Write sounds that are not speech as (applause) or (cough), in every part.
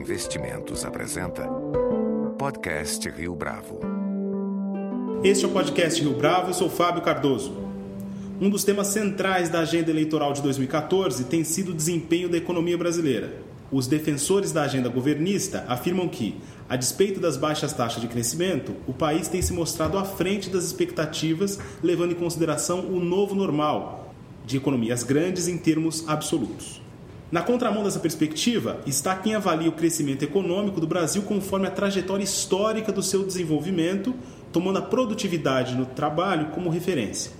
Investimentos apresenta Podcast Rio Bravo. Este é o Podcast Rio Bravo, eu sou Fábio Cardoso. Um dos temas centrais da agenda eleitoral de 2014 tem sido o desempenho da economia brasileira. Os defensores da agenda governista afirmam que, a despeito das baixas taxas de crescimento, o país tem se mostrado à frente das expectativas, levando em consideração o novo normal de economias grandes em termos absolutos. Na contramão dessa perspectiva está quem avalia o crescimento econômico do Brasil conforme a trajetória histórica do seu desenvolvimento, tomando a produtividade no trabalho como referência.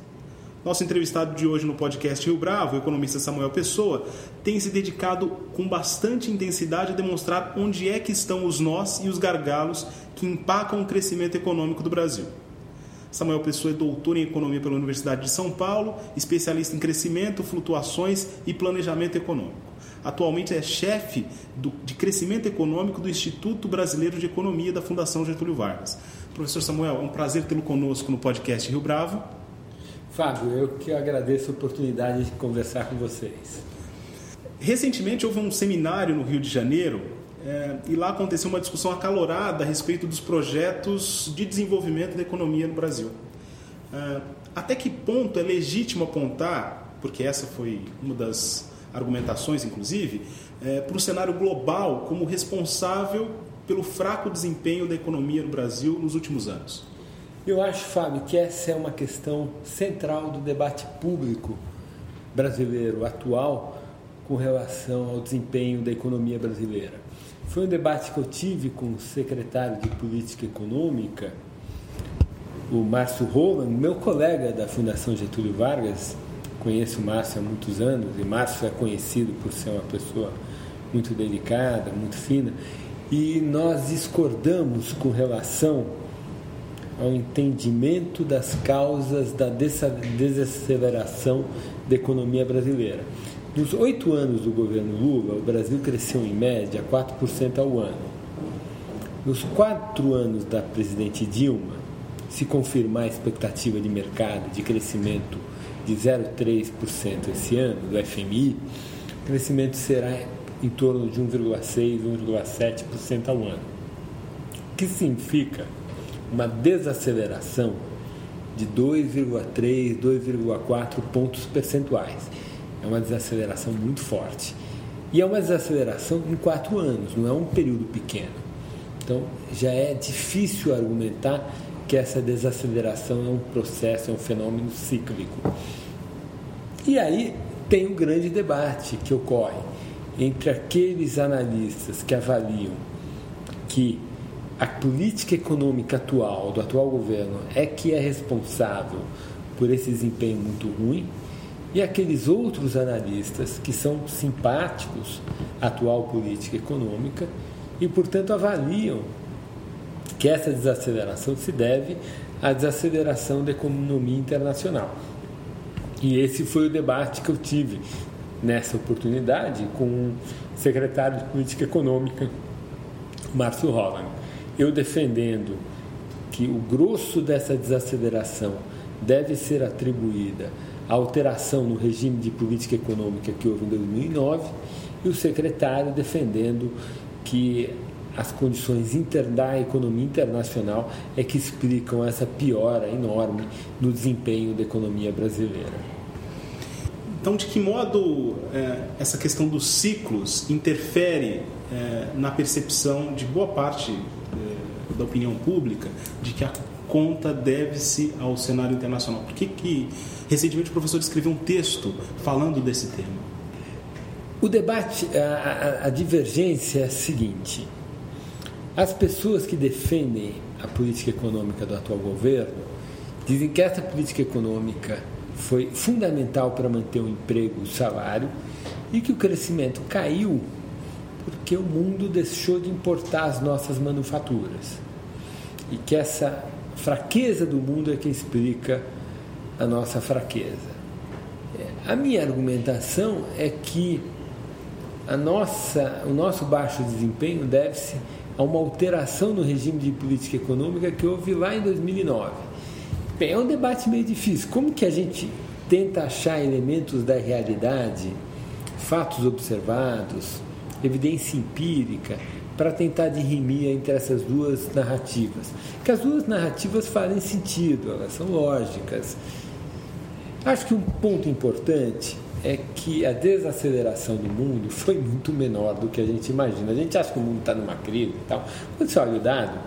Nosso entrevistado de hoje no podcast Rio Bravo, o economista Samuel Pessoa, tem se dedicado com bastante intensidade a demonstrar onde é que estão os nós e os gargalos que empacam o crescimento econômico do Brasil. Samuel Pessoa é doutor em economia pela Universidade de São Paulo, especialista em crescimento, flutuações e planejamento econômico. Atualmente é chefe do, de crescimento econômico do Instituto Brasileiro de Economia da Fundação Getúlio Vargas. Professor Samuel, é um prazer tê-lo conosco no podcast Rio Bravo. Fábio, eu que agradeço a oportunidade de conversar com vocês. Recentemente houve um seminário no Rio de Janeiro é, e lá aconteceu uma discussão acalorada a respeito dos projetos de desenvolvimento da economia no Brasil. É, até que ponto é legítimo apontar, porque essa foi uma das argumentações, inclusive, é, para o cenário global como responsável pelo fraco desempenho da economia no Brasil nos últimos anos? Eu acho, Fábio, que essa é uma questão central do debate público brasileiro atual com relação ao desempenho da economia brasileira. Foi um debate que eu tive com o secretário de Política Econômica, o Márcio Roland, meu colega da Fundação Getúlio Vargas, conheço o Márcio há muitos anos e Márcio é conhecido por ser uma pessoa muito delicada, muito fina, e nós discordamos com relação ao entendimento das causas da desaceleração da economia brasileira. Nos oito anos do governo Lula, o Brasil cresceu em média 4% ao ano. Nos quatro anos da presidente Dilma, se confirmar a expectativa de mercado de crescimento de 0,3% esse ano, do FMI, o crescimento será em torno de 1,6%, 1,7% ao ano. O que significa uma desaceleração de 2,3, 2,4 pontos percentuais. É uma desaceleração muito forte. E é uma desaceleração em quatro anos, não é um período pequeno. Então já é difícil argumentar que essa desaceleração é um processo, é um fenômeno cíclico. E aí tem um grande debate que ocorre entre aqueles analistas que avaliam que a política econômica atual, do atual governo, é que é responsável por esse desempenho muito ruim, e aqueles outros analistas que são simpáticos à atual política econômica e, portanto, avaliam que essa desaceleração se deve à desaceleração da economia internacional. E esse foi o debate que eu tive nessa oportunidade com o secretário de Política Econômica, Márcio Holland. Eu defendendo que o grosso dessa desaceleração deve ser atribuída à alteração no regime de política econômica que houve em 2009 e o secretário defendendo que as condições da economia internacional é que explicam essa piora enorme no desempenho da economia brasileira. Então, de que modo é, essa questão dos ciclos interfere é, na percepção de boa parte é, da opinião pública de que a conta deve-se ao cenário internacional? Por que, que recentemente o professor escreveu um texto falando desse tema? O debate, a, a, a divergência é a seguinte: as pessoas que defendem a política econômica do atual governo dizem que essa política econômica foi fundamental para manter o emprego, o salário e que o crescimento caiu porque o mundo deixou de importar as nossas manufaturas e que essa fraqueza do mundo é que explica a nossa fraqueza. A minha argumentação é que a nossa, o nosso baixo desempenho deve-se a uma alteração no regime de política econômica que houve lá em 2009. Bem, é um debate meio difícil. Como que a gente tenta achar elementos da realidade, fatos observados, evidência empírica, para tentar dirimir entre essas duas narrativas. Que as duas narrativas fazem sentido, elas são lógicas. Acho que um ponto importante é que a desaceleração do mundo foi muito menor do que a gente imagina. A gente acha que o mundo está numa crise e tal. Quando você olha o dado,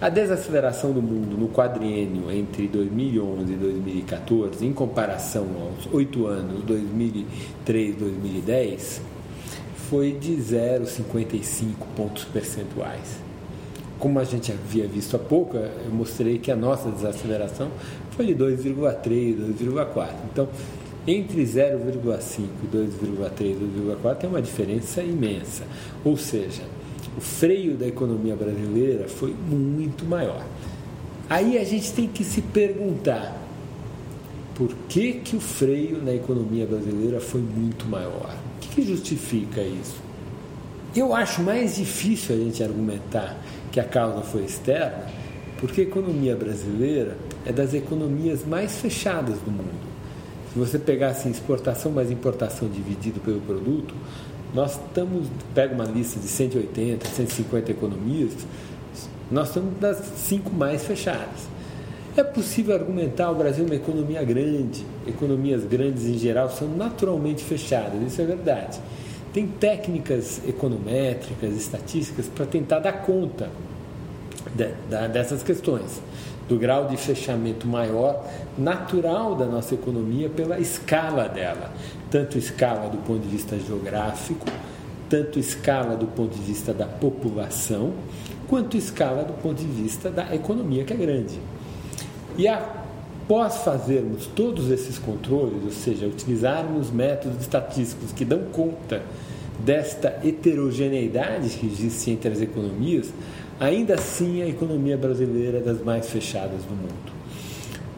a desaceleração do mundo no quadriênio entre 2011 e 2014, em comparação aos oito anos 2003 2010, foi de 0,55 pontos percentuais. Como a gente havia visto há pouco, eu mostrei que a nossa desaceleração foi de 2,3, 2,4. Então, entre 0,5 e 2,3, 2,4 tem uma diferença imensa. Ou seja, o freio da economia brasileira foi muito maior. Aí a gente tem que se perguntar por que, que o freio na economia brasileira foi muito maior? O que, que justifica isso? Eu acho mais difícil a gente argumentar que a causa foi externa, porque a economia brasileira é das economias mais fechadas do mundo. Se você pegar assim, exportação mais importação dividido pelo produto, nós estamos, pega uma lista de 180, 150 economias, nós estamos das cinco mais fechadas. É possível argumentar o Brasil uma economia grande, economias grandes em geral são naturalmente fechadas, isso é verdade. Tem técnicas econométricas, estatísticas para tentar dar conta de, de, dessas questões, do grau de fechamento maior natural da nossa economia pela escala dela tanto escala do ponto de vista geográfico, tanto escala do ponto de vista da população, quanto escala do ponto de vista da economia, que é grande. E após fazermos todos esses controles, ou seja, utilizarmos métodos estatísticos que dão conta desta heterogeneidade que existe entre as economias, ainda assim a economia brasileira é das mais fechadas do mundo.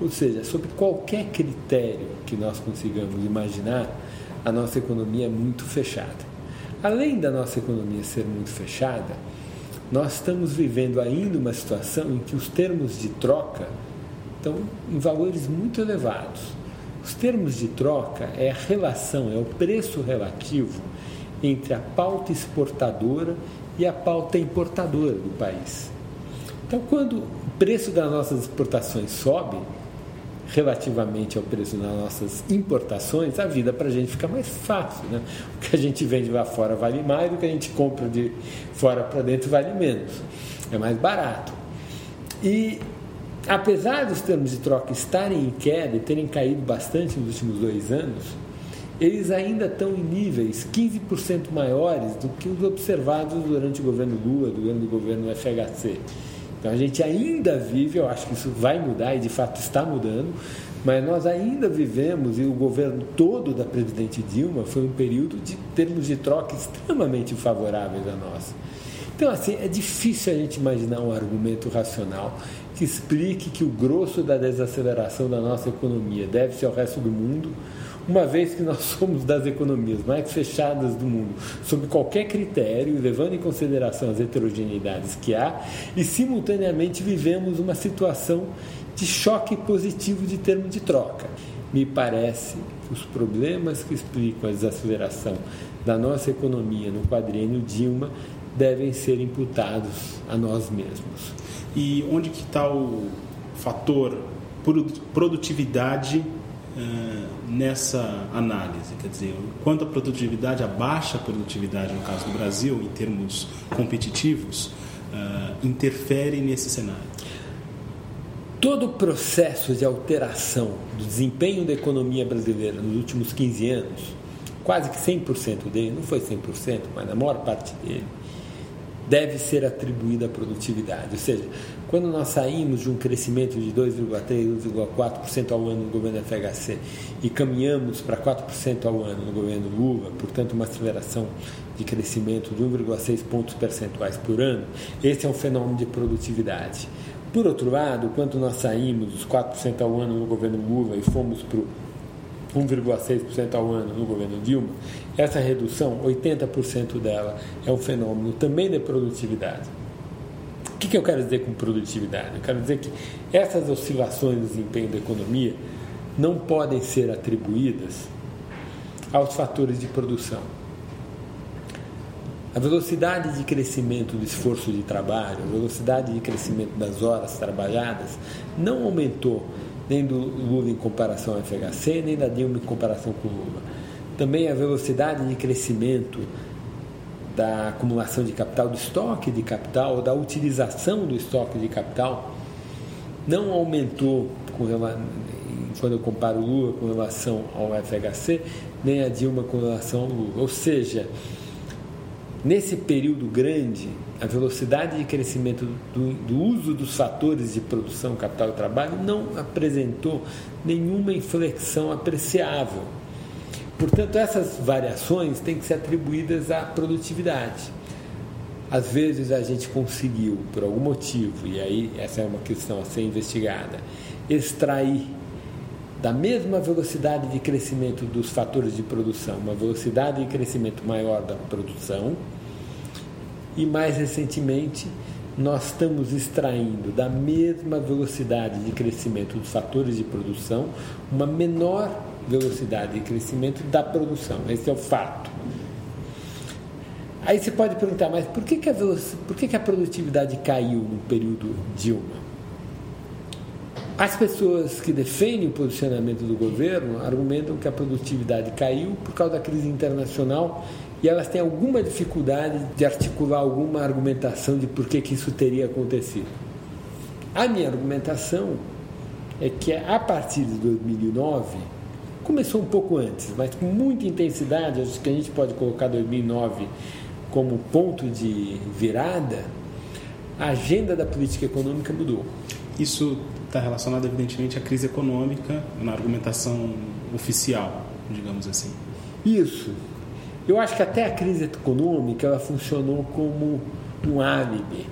Ou seja, sob qualquer critério que nós consigamos imaginar, a nossa economia é muito fechada. Além da nossa economia ser muito fechada, nós estamos vivendo ainda uma situação em que os termos de troca estão em valores muito elevados. Os termos de troca é a relação, é o preço relativo entre a pauta exportadora e a pauta importadora do país. Então, quando o preço das nossas exportações sobe, relativamente ao preço das nossas importações, a vida para a gente fica mais fácil. Né? O que a gente vende lá fora vale mais, o que a gente compra de fora para dentro vale menos. É mais barato. E apesar dos termos de troca estarem em queda e terem caído bastante nos últimos dois anos, eles ainda estão em níveis 15% maiores do que os observados durante o governo Lula, durante o governo FHC. Então a gente ainda vive, eu acho que isso vai mudar e de fato está mudando, mas nós ainda vivemos, e o governo todo da presidente Dilma foi um período de termos de troca extremamente favoráveis a nós. Então, assim, é difícil a gente imaginar um argumento racional que explique que o grosso da desaceleração da nossa economia deve-se ao resto do mundo uma vez que nós (laughs) somos das economias mais fechadas do mundo, sob qualquer critério, levando em consideração as heterogeneidades que há, e simultaneamente vivemos uma situação de choque positivo de termo de troca. Me parece que os problemas que explicam a desaceleração da nossa economia no quadriênio Dilma devem ser imputados a nós mesmos. E onde que está o fator produtividade eh, nessa análise? Quer dizer, quanto a produtividade, a baixa produtividade, no caso do Brasil, em termos competitivos, uh, interfere nesse cenário? Todo o processo de alteração do desempenho da economia brasileira nos últimos 15 anos, quase que 100% dele, não foi 100%, mas a maior parte dele, deve ser atribuída à produtividade. Ou seja, quando nós saímos de um crescimento de 2,3%, 2,4% ao ano no governo FHC e caminhamos para 4% ao ano no governo Lula, portanto, uma aceleração de crescimento de 1,6 pontos percentuais por ano, esse é um fenômeno de produtividade. Por outro lado, quando nós saímos dos 4% ao ano no governo Lula e fomos para o 1,6% ao ano no governo Dilma, essa redução, 80% dela, é um fenômeno também de produtividade. O que, que eu quero dizer com produtividade? Eu quero dizer que essas oscilações do desempenho da economia não podem ser atribuídas aos fatores de produção. A velocidade de crescimento do esforço de trabalho, a velocidade de crescimento das horas trabalhadas não aumentou nem do Lula em comparação ao FHC, nem da Dilma em comparação com o Lula. Também a velocidade de crescimento da acumulação de capital, do estoque de capital, da utilização do estoque de capital, não aumentou com, quando eu comparo o Lula com relação ao FHC, nem a Dilma com relação ao Lula. Ou seja, Nesse período grande, a velocidade de crescimento do, do, uso dos fatores de produção, capital e trabalho não apresentou nenhuma inflexão apreciável. Portanto, essas variações têm que ser atribuídas à produtividade. Às vezes a gente conseguiu, por algum motivo, e aí essa é uma questão a ser investigada, extrair da mesma velocidade de crescimento dos fatores de produção, uma velocidade de crescimento maior da produção, e mais recentemente nós estamos extraindo da mesma velocidade de crescimento dos fatores de produção uma menor velocidade de crescimento da produção. Esse é o fato. Aí você pode perguntar, mas por que, que, a, por que, que a produtividade caiu no período Dilma? As pessoas que defendem o posicionamento do governo argumentam que a produtividade caiu por causa da crise internacional e elas têm alguma dificuldade de articular alguma argumentação de por que, que isso teria acontecido. A minha argumentação é que a partir de 2009, começou um pouco antes, mas com muita intensidade, acho que a gente pode colocar 2009 como ponto de virada, a agenda da política econômica mudou. Isso está relacionado, evidentemente, à crise econômica na argumentação oficial, digamos assim. Isso. Eu acho que até a crise econômica ela funcionou como um álibi.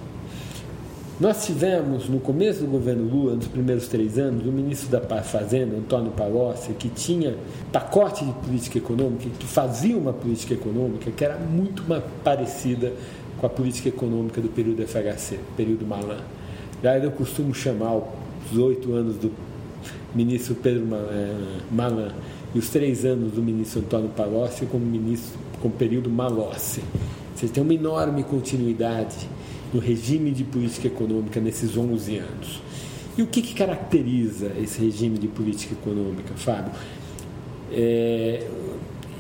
Nós tivemos, no começo do governo Lula, nos primeiros três anos, o ministro da Fazenda, Antônio Palocci, que tinha pacote de política econômica, que fazia uma política econômica que era muito parecida com a política econômica do período FHC, período Malan. Daí eu costumo chamar os oito anos do ministro Pedro eh, Malan e os três anos do ministro Antônio Palocci como ministro com período Malossi. Você tem uma enorme continuidade no regime de política econômica nesses 11 anos. E o que, que caracteriza esse regime de política econômica, Fábio? É,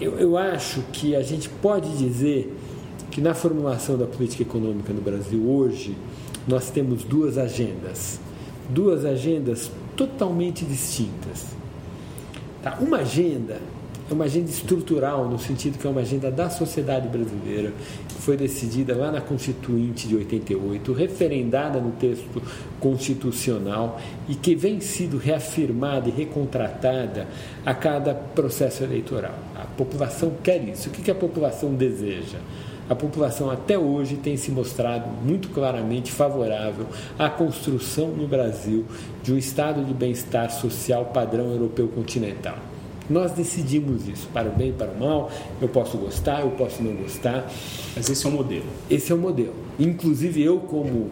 eu, eu acho que a gente pode dizer que na formulação da política econômica no Brasil hoje, nós temos duas agendas duas agendas totalmente distintas. Tá? Uma agenda é uma agenda estrutural, no sentido que é uma agenda da sociedade brasileira, foi decidida lá na Constituinte de 88, referendada no texto constitucional e que vem sido reafirmada e recontratada a cada processo eleitoral. A população quer isso. O que a população deseja? a população até hoje tem se mostrado muito claramente favorável à construção no Brasil de um estado de bem-estar social padrão europeu continental. Nós decidimos isso, para o bem para o mal. Eu posso gostar, eu posso não gostar. Mas esse é o modelo. Esse é o modelo. Inclusive eu, como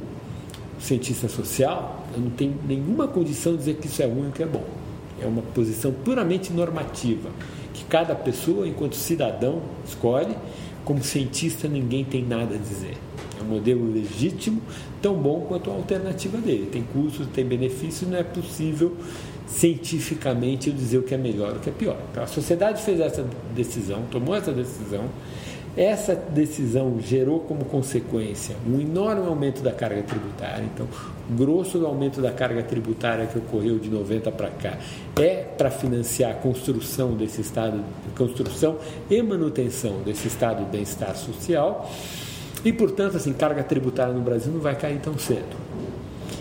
cientista social, eu não tenho nenhuma condição de dizer que isso é ruim ou que é bom. É uma posição puramente normativa, que cada pessoa, enquanto cidadão, escolhe como cientista, ninguém tem nada a dizer. É um modelo legítimo, tão bom quanto a alternativa dele. Tem custos, tem benefícios, não é possível cientificamente dizer o que é melhor o que é pior. Então, a sociedade fez essa decisão, tomou essa decisão. Essa decisão gerou como consequência um enorme aumento da carga tributária. Então, grosso do aumento da carga tributária que ocorreu de 90 para cá é para financiar a construção desse estado, construção e manutenção desse estado de bem-estar social. E, portanto, assim, carga tributária no Brasil não vai cair tão cedo.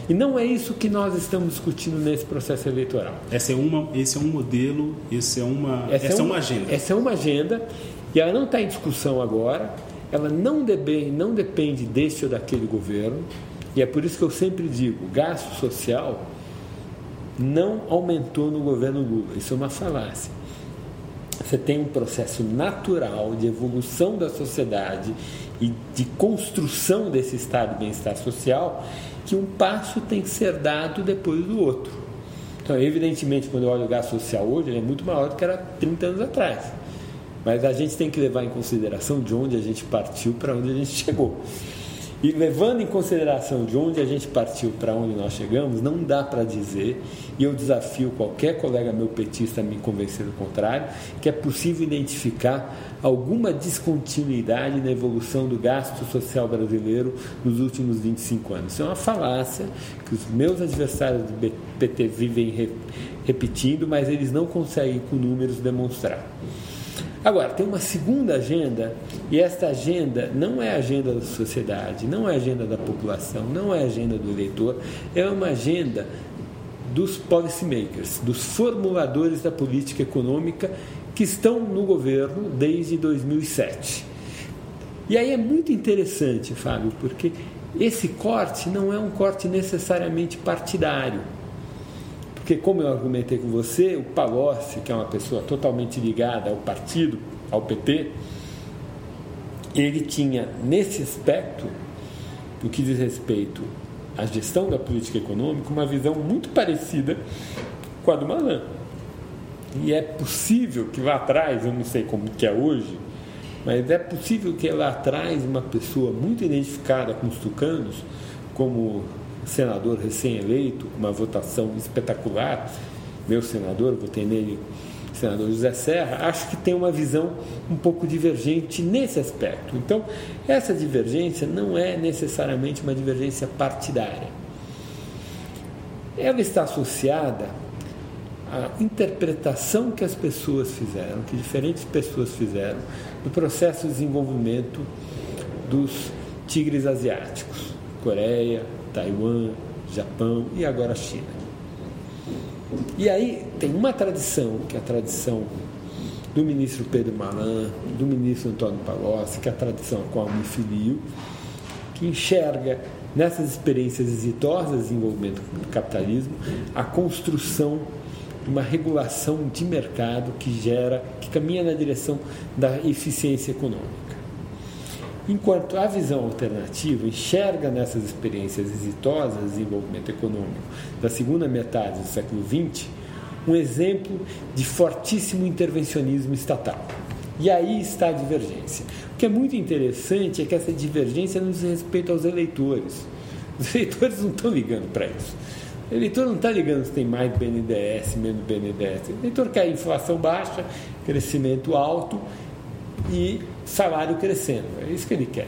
E não é isso que nós estamos discutindo nesse processo eleitoral. Essa é uma, esse é um modelo, esse é uma, essa, é essa é, uma, agenda. Essa é uma agenda e ela não está em discussão agora. Ela não, debe, não depende deste ou daquele governo. E é por isso que eu sempre digo: gasto social não aumentou no governo Lula. Isso é uma falácia. Você tem um processo natural de evolução da sociedade e de construção desse estado de bem-estar social que um passo tem que ser dado depois do outro. Então, evidentemente, quando eu olho o gasto social hoje, ele é muito maior do que era 30 anos atrás. Mas a gente tem que levar em consideração de onde a gente partiu para onde a gente (laughs) chegou. E levando em consideração de onde a gente partiu para onde nós chegamos, não dá para dizer, e eu desafio qualquer colega meu petista a me convencer do contrário, que é possível identificar alguma descontinuidade na evolução do gasto social brasileiro nos últimos 25 anos. Isso é uma falácia que os meus adversários do PT vivem repetindo, mas eles não conseguem com números demonstrar. Agora, tem uma segunda agenda, e esta agenda não é a agenda da sociedade, não é a agenda da população, não é a agenda do eleitor, é uma agenda dos policymakers, dos formuladores da política econômica que estão no governo desde 2007. E aí é muito interessante, Fábio, porque esse corte não é um corte necessariamente partidário. Porque, como eu argumentei com você, o Palocci, que é uma pessoa totalmente ligada ao partido, ao PT, ele tinha, nesse aspecto, no que diz respeito à gestão da política econômica, uma visão muito parecida com a do Malan. E é possível que lá atrás, eu não sei como que é hoje, mas é possível que lá atrás uma pessoa muito identificada com os tucanos, como senador recém-eleito, uma votação espetacular. Meu senador, votei nele, senador José Serra, acho que tem uma visão um pouco divergente nesse aspecto. Então, essa divergência não é necessariamente uma divergência partidária. Ela está associada à interpretação que as pessoas fizeram, que diferentes pessoas fizeram, do processo de desenvolvimento dos tigres asiáticos, Coreia, Taiwan, Japão e agora a China. E aí tem uma tradição, que é a tradição do ministro Pedro Malan, do ministro Antônio Palocci, que é a tradição a qual me filio, que enxerga nessas experiências exitosas de desenvolvimento do capitalismo a construção de uma regulação de mercado que gera, que caminha na direção da eficiência econômica. Enquanto a visão alternativa enxerga nessas experiências exitosas de desenvolvimento econômico da segunda metade do século XX um exemplo de fortíssimo intervencionismo estatal. E aí está a divergência. O que é muito interessante é que essa divergência não diz respeito aos eleitores. Os (laughs) eleitores não estão ligando para isso. O eleitor não está ligando se tem mais BNDES, menos BNDES. O eleitor quer inflação baixa, crescimento alto e salário crescendo. É isso que ele quer.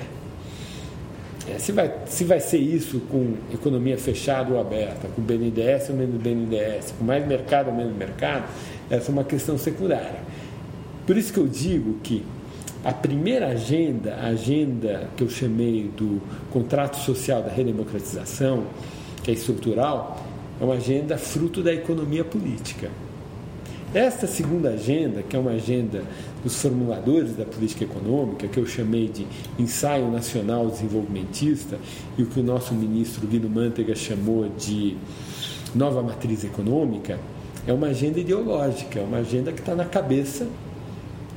É, se, vai, se vai ser isso com economia fechada ou aberta, com BNDES ou menos BNDES, com mais mercado ou menos mercado, essa é uma questão secundária. Por isso que eu digo que a primeira agenda, a agenda que eu chamei do contrato social da redemocratização, que é estrutural, é uma agenda fruto da economia política. Esta segunda agenda, que é uma agenda dos formuladores da política econômica, que eu chamei de ensaio nacional desenvolvimentista, e o que o nosso ministro Guido Mantega chamou de nova matriz econômica, é uma agenda ideológica, é uma agenda que está na cabeça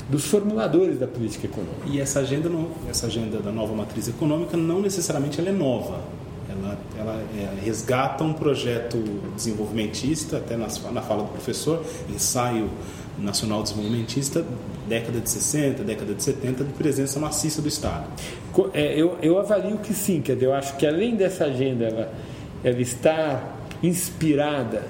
dos formuladores da política econômica. E essa agenda, não, essa agenda da nova matriz econômica não necessariamente ela é nova. Ela, ela é, resgata um projeto desenvolvimentista, até na, na fala do professor, ensaio nacional desenvolvimentista, década de 60, década de 70, de presença maciça do Estado. É, eu, eu avalio que sim, quer dizer, eu acho que além dessa agenda, ela, ela está inspirada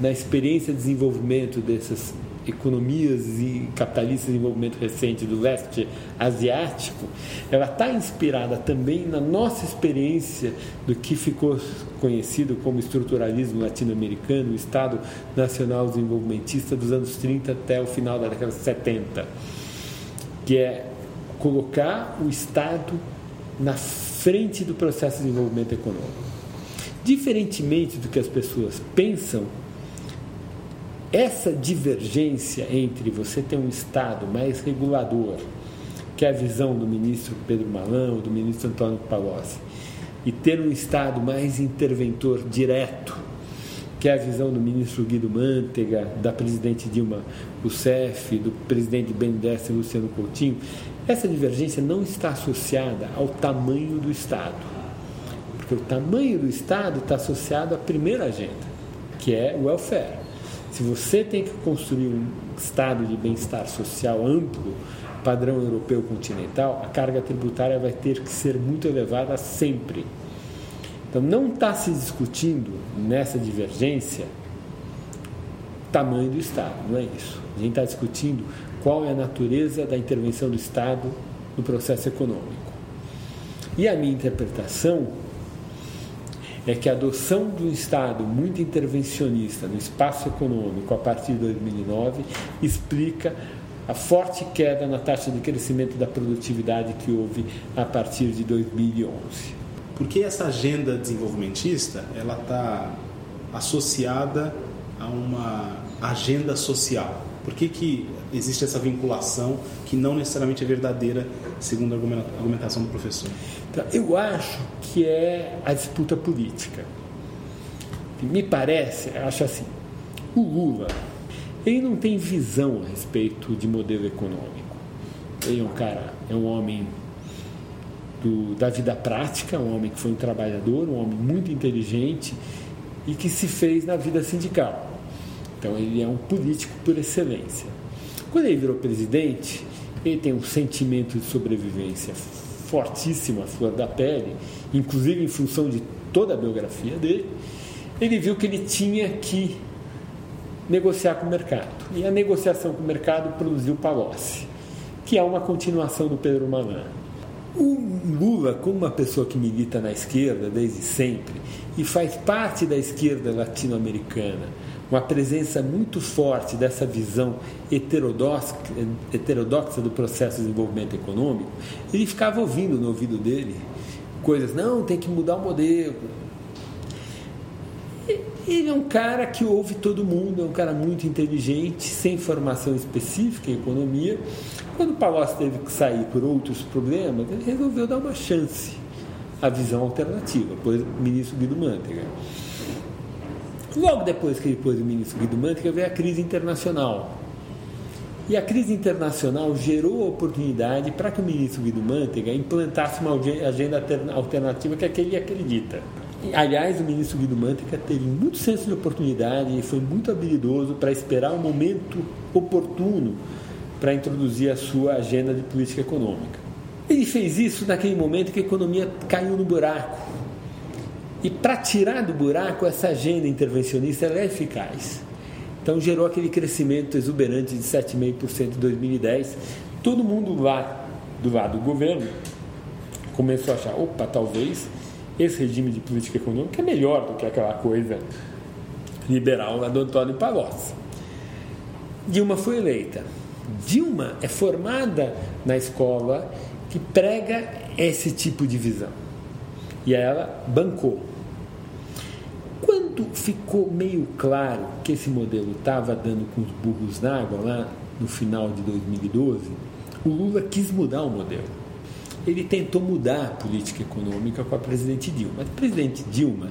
na experiência de desenvolvimento dessas economias e capitalistas de desenvolvimento recente do leste asiático, ela está inspirada também na nossa experiência do que ficou conhecido como estruturalismo latino-americano, o Estado Nacional Desenvolvimentista dos anos 30 até o final da década de 70, que é colocar o Estado na frente do processo de desenvolvimento econômico. Diferentemente do que as pessoas pensam, essa divergência entre você ter um Estado mais regulador, que é a visão do ministro Pedro Malão, do ministro Antônio Palocci, e ter um Estado mais interventor direto, que é a visão do ministro Guido Mantega, da presidente Dilma Rousseff, do presidente BNDES Luciano Coutinho, essa divergência não está associada ao tamanho do Estado. Porque o tamanho do Estado está associado à primeira agenda, que é o welfare Se você tem que construir um estado de bem-estar social amplo, padrão europeu continental, a carga tributária vai ter que ser muito elevada sempre. Então, não está se discutindo nessa divergência tamanho do Estado, não é isso. A gente está discutindo qual é a natureza da intervenção do Estado no processo econômico. E a minha interpretação é que a adoção de um Estado muito intervencionista no espaço econômico a partir de 2009 explica a forte queda na taxa de crescimento da produtividade que houve a partir de 2011. Porque essa agenda desenvolvimentista ela está associada a uma agenda social. Por que, que existe essa vinculação que não necessariamente é verdadeira, segundo a argumentação do professor? Então, eu acho que é a disputa política. Me parece, acho assim, o Lula, ele não tem visão a respeito de modelo econômico. Ele é um cara, é um homem do, da vida prática, um homem que foi um trabalhador, um homem muito inteligente e que se fez na vida sindical. Então ele é um político por excelência. Quando ele virou presidente, ele tem um sentimento de sobrevivência fortíssimo à flor da pele, inclusive em função de toda a biografia dele. Ele viu que ele tinha que negociar com o mercado. E a negociação com o mercado produziu Palocci, que é uma continuação do Pedro Malan. O Lula, como uma pessoa que milita na esquerda desde sempre e faz parte da esquerda latino-americana, uma presença muito forte dessa visão heterodoxa, heterodoxa do processo de desenvolvimento econômico, ele ficava ouvindo no ouvido dele coisas, não, tem que mudar o modelo. Ele é um cara que ouve todo mundo, é um cara muito inteligente, sem formação específica em economia. Quando o Palocci teve que sair por outros problemas, ele resolveu dar uma chance à visão alternativa, o ministro Guido Mantega. Logo depois que ele pôs o ministro Guido Mantega, veio a crise internacional. E a crise internacional gerou a oportunidade para que o ministro Guido Mantega implantasse uma agenda alternativa que é que ele acredita. Aliás, o ministro Guido Mantega teve muito senso de oportunidade e foi muito habilidoso para esperar o momento oportuno para introduzir a sua agenda de política econômica. Ele fez isso naquele momento que a economia caiu no buraco e para tirar do buraco, essa agenda intervencionista é eficaz. Então gerou aquele crescimento exuberante de 7,5% em 2010. Todo mundo lá do lado do governo começou a achar, opa, talvez esse regime de política econômica é melhor do que aquela coisa liberal lá do Antônio Palocci. Dilma foi eleita. Dilma é formada na escola que prega esse tipo de visão. E ela bancou. Ficou meio claro que esse modelo estava dando com os burros na água lá no final de 2012, o Lula quis mudar o modelo. Ele tentou mudar a política econômica com a presidente Dilma. A presidente Dilma,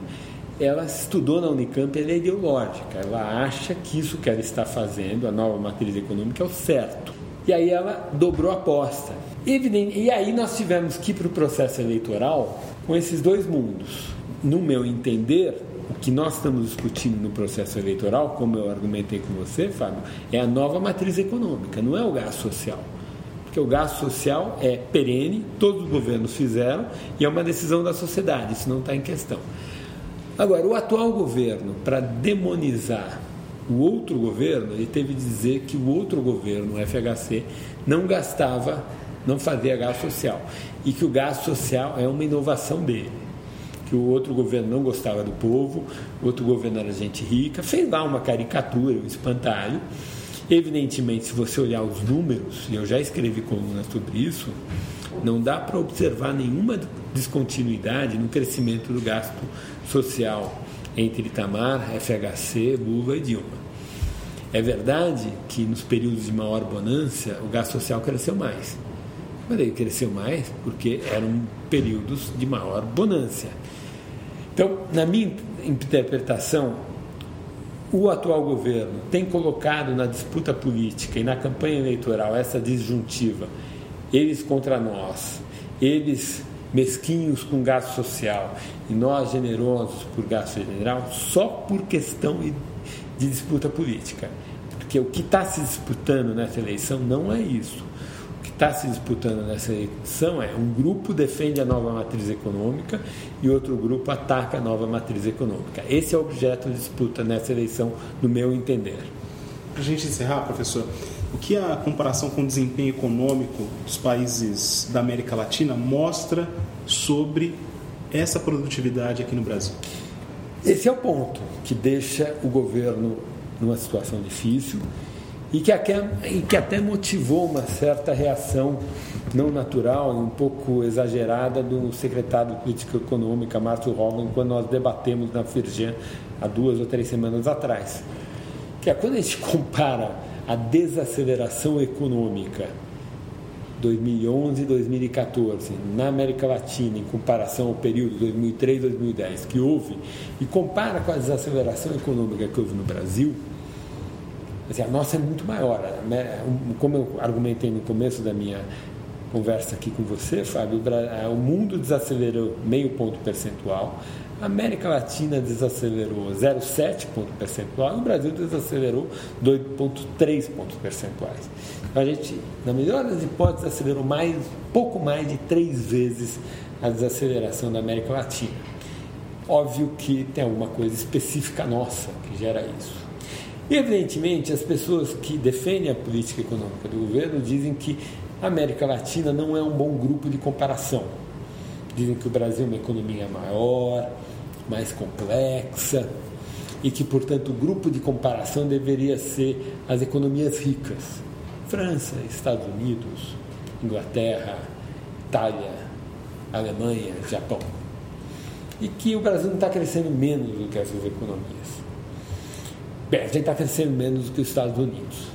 ela estudou na Unicamp, ela é ideológica, ela acha que isso que ela está fazendo, a nova matriz econômica, é o certo. E aí ela dobrou a aposta. E aí nós tivemos que ir para o processo eleitoral com esses dois mundos. No meu entender, o que nós estamos discutindo no processo eleitoral, como eu argumentei com você, Fábio, é a nova matriz econômica, não é o gasto social. Porque o gasto social é perene, todos os governos fizeram e é uma decisão da sociedade, isso não está em questão. Agora, o atual governo, para demonizar o outro governo, ele teve de dizer que o outro governo, o FHC, não gastava, não fazia gasto social. E que o gasto social é uma inovação dele que o outro governo não gostava do povo, o outro governo era gente rica, fez lá uma caricatura, um espantalho. Evidentemente, se você olhar os números, e eu já escrevi coluna sobre isso, não dá para observar nenhuma descontinuidade no crescimento do gasto social entre Itamar, FHC, Lula e Dilma. É verdade que nos períodos de maior bonança o gasto social cresceu mais. Mas ele cresceu mais porque eram períodos de maior bonança. Então, na minha interpretação, o atual governo tem colocado na disputa política e na campanha eleitoral essa disjuntiva, eles contra nós, eles mesquinhos com gasto social e nós generosos por gasto general, só por questão de disputa política. Porque o que está se disputando nessa eleição não é isso. Está se disputando nessa eleição é um grupo defende a nova matriz econômica e outro grupo ataca a nova matriz econômica. Esse é o objeto de disputa nessa eleição, no meu entender. Para a gente encerrar, professor, o que a comparação com o desempenho econômico dos países da América Latina mostra sobre essa produtividade aqui no Brasil? Esse é o ponto que deixa o governo numa situação difícil e que, até, e que até motivou uma certa reação não natural e um pouco exagerada do secretário de Política Econômica, Márcio Robin, quando nós debatemos na Firjan há duas ou três semanas atrás. Que é quando a gente (laughs) compara a desaceleração econômica 2011 e 2014 na América Latina em comparação ao período 2003-2010 que houve e compara com a desaceleração econômica que houve no Brasil, assim, a nossa é muito maior. Né? Como eu argumentei no começo da minha conversa aqui com você, Fábio, o mundo desacelerou meio ponto percentual, a América Latina desacelerou 0,7 ponto percentual e o Brasil desacelerou 2,3 pontos percentuais. Então a gente, na melhor das hipóteses, acelerou mais, pouco mais de três vezes a desaceleração da América Latina. Óbvio que tem alguma coisa específica nossa que gera isso. E, evidentemente, as pessoas que defendem a política econômica do governo dizem que a América Latina não é um bom grupo de comparação. Dizem que o Brasil é uma economia maior, mais complexa e que, portanto, o grupo de comparação deveria ser as economias ricas. França, Estados Unidos, Inglaterra, Itália, Alemanha, Japão. E que o Brasil não está crescendo menos do que essas economias. Bem, a gente está crescendo menos do que os Estados Unidos.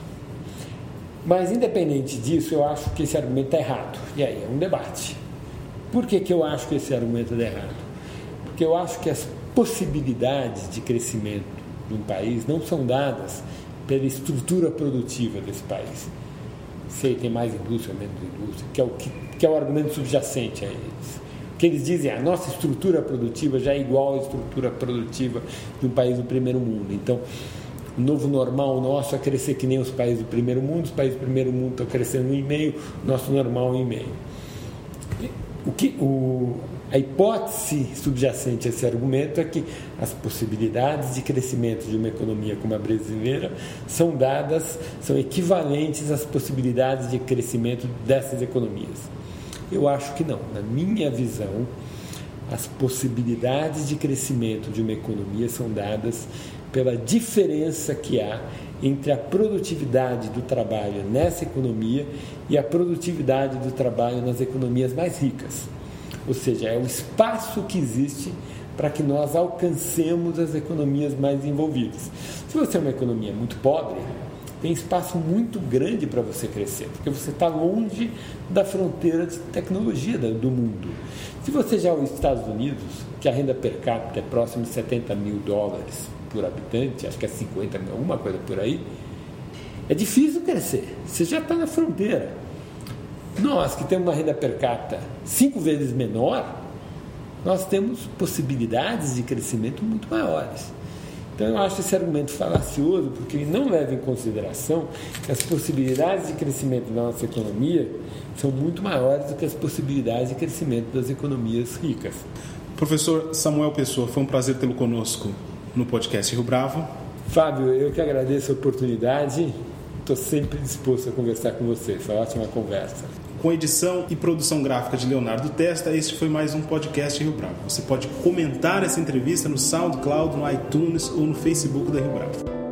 Mas, independente disso, eu acho que esse argumento está errado. E aí, é um debate. Por que, que eu acho que esse argumento está errado? Porque eu acho que as possibilidades de crescimento de um país não são dadas pela estrutura produtiva desse país. Se tem mais indústria, menos indústria, que é o, que, que é o argumento subjacente a eles. O que eles dizem é a nossa estrutura produtiva já é igual à estrutura produtiva de um país do primeiro mundo. Então, o novo normal nosso é crescer que nem os países do primeiro mundo, os países do primeiro mundo estão crescendo um e meio, nosso normal um e meio. O que, o, a hipótese subjacente a esse argumento é que as possibilidades de crescimento de uma economia como a brasileira são dadas, são equivalentes às possibilidades de crescimento dessas economias. Eu acho que não. Na minha visão, as possibilidades de crescimento de uma economia são dadas pela diferença que há entre a produtividade do trabalho nessa economia e a produtividade do trabalho nas economias mais ricas. Ou seja, é o espaço que existe para que nós alcancemos as economias mais envolvidas. Se você é uma economia muito pobre, tem espaço muito grande para você crescer, porque você está longe da fronteira de tecnologia do mundo. Se você já é os Estados Unidos, que a renda per capita é próxima de 70 mil dólares por habitante, acho que é 50 mil, alguma coisa por aí, é difícil crescer. Você já está na fronteira. Nós que temos uma renda per capita cinco vezes menor, nós temos possibilidades de crescimento muito maiores. Então eu acho esse argumento falacioso porque ele não leva em consideração que as possibilidades de crescimento da nossa economia são muito maiores do que as possibilidades de crescimento das economias ricas. Professor Samuel Pessoa, foi um prazer tê-lo conosco no podcast Rio Bravo. Fábio, eu que agradeço a oportunidade. Estou sempre disposto a conversar com você. Foi uma ótima conversa. Com edição e produção gráfica de Leonardo Testa, este foi mais um podcast Rio Bravo. Você pode comentar essa entrevista no SoundCloud, no iTunes ou no Facebook da Rio Bravo.